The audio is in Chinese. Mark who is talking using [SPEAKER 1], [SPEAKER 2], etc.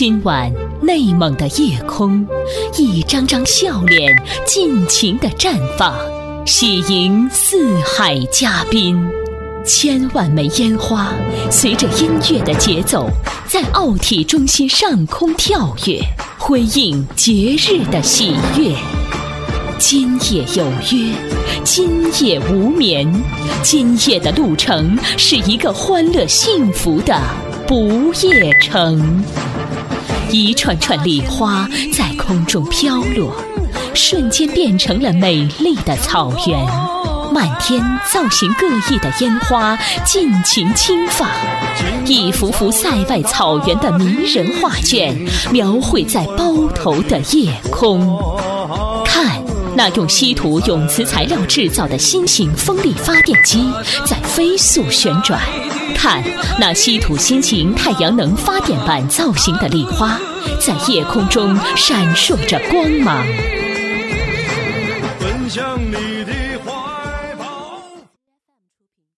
[SPEAKER 1] 今晚内蒙的夜空，一张张笑脸尽情的绽放，喜迎四海嘉宾。千万枚烟花随着音乐的节奏，在奥体中心上空跳跃，辉映节日的喜悦。今夜有约，今夜无眠，今夜的路程是一个欢乐幸福的不夜城。一串串礼花在空中飘落，瞬间变成了美丽的草原。漫天造型各异的烟花尽情轻放，一幅幅塞外草原的迷人画卷描绘在包头的夜空。看，那用稀土永磁材料制造的新型风力发电机在飞速旋转。看，那稀土新型太阳能发电板造型的礼花，在夜空中闪烁着光芒。
[SPEAKER 2] 分享你的花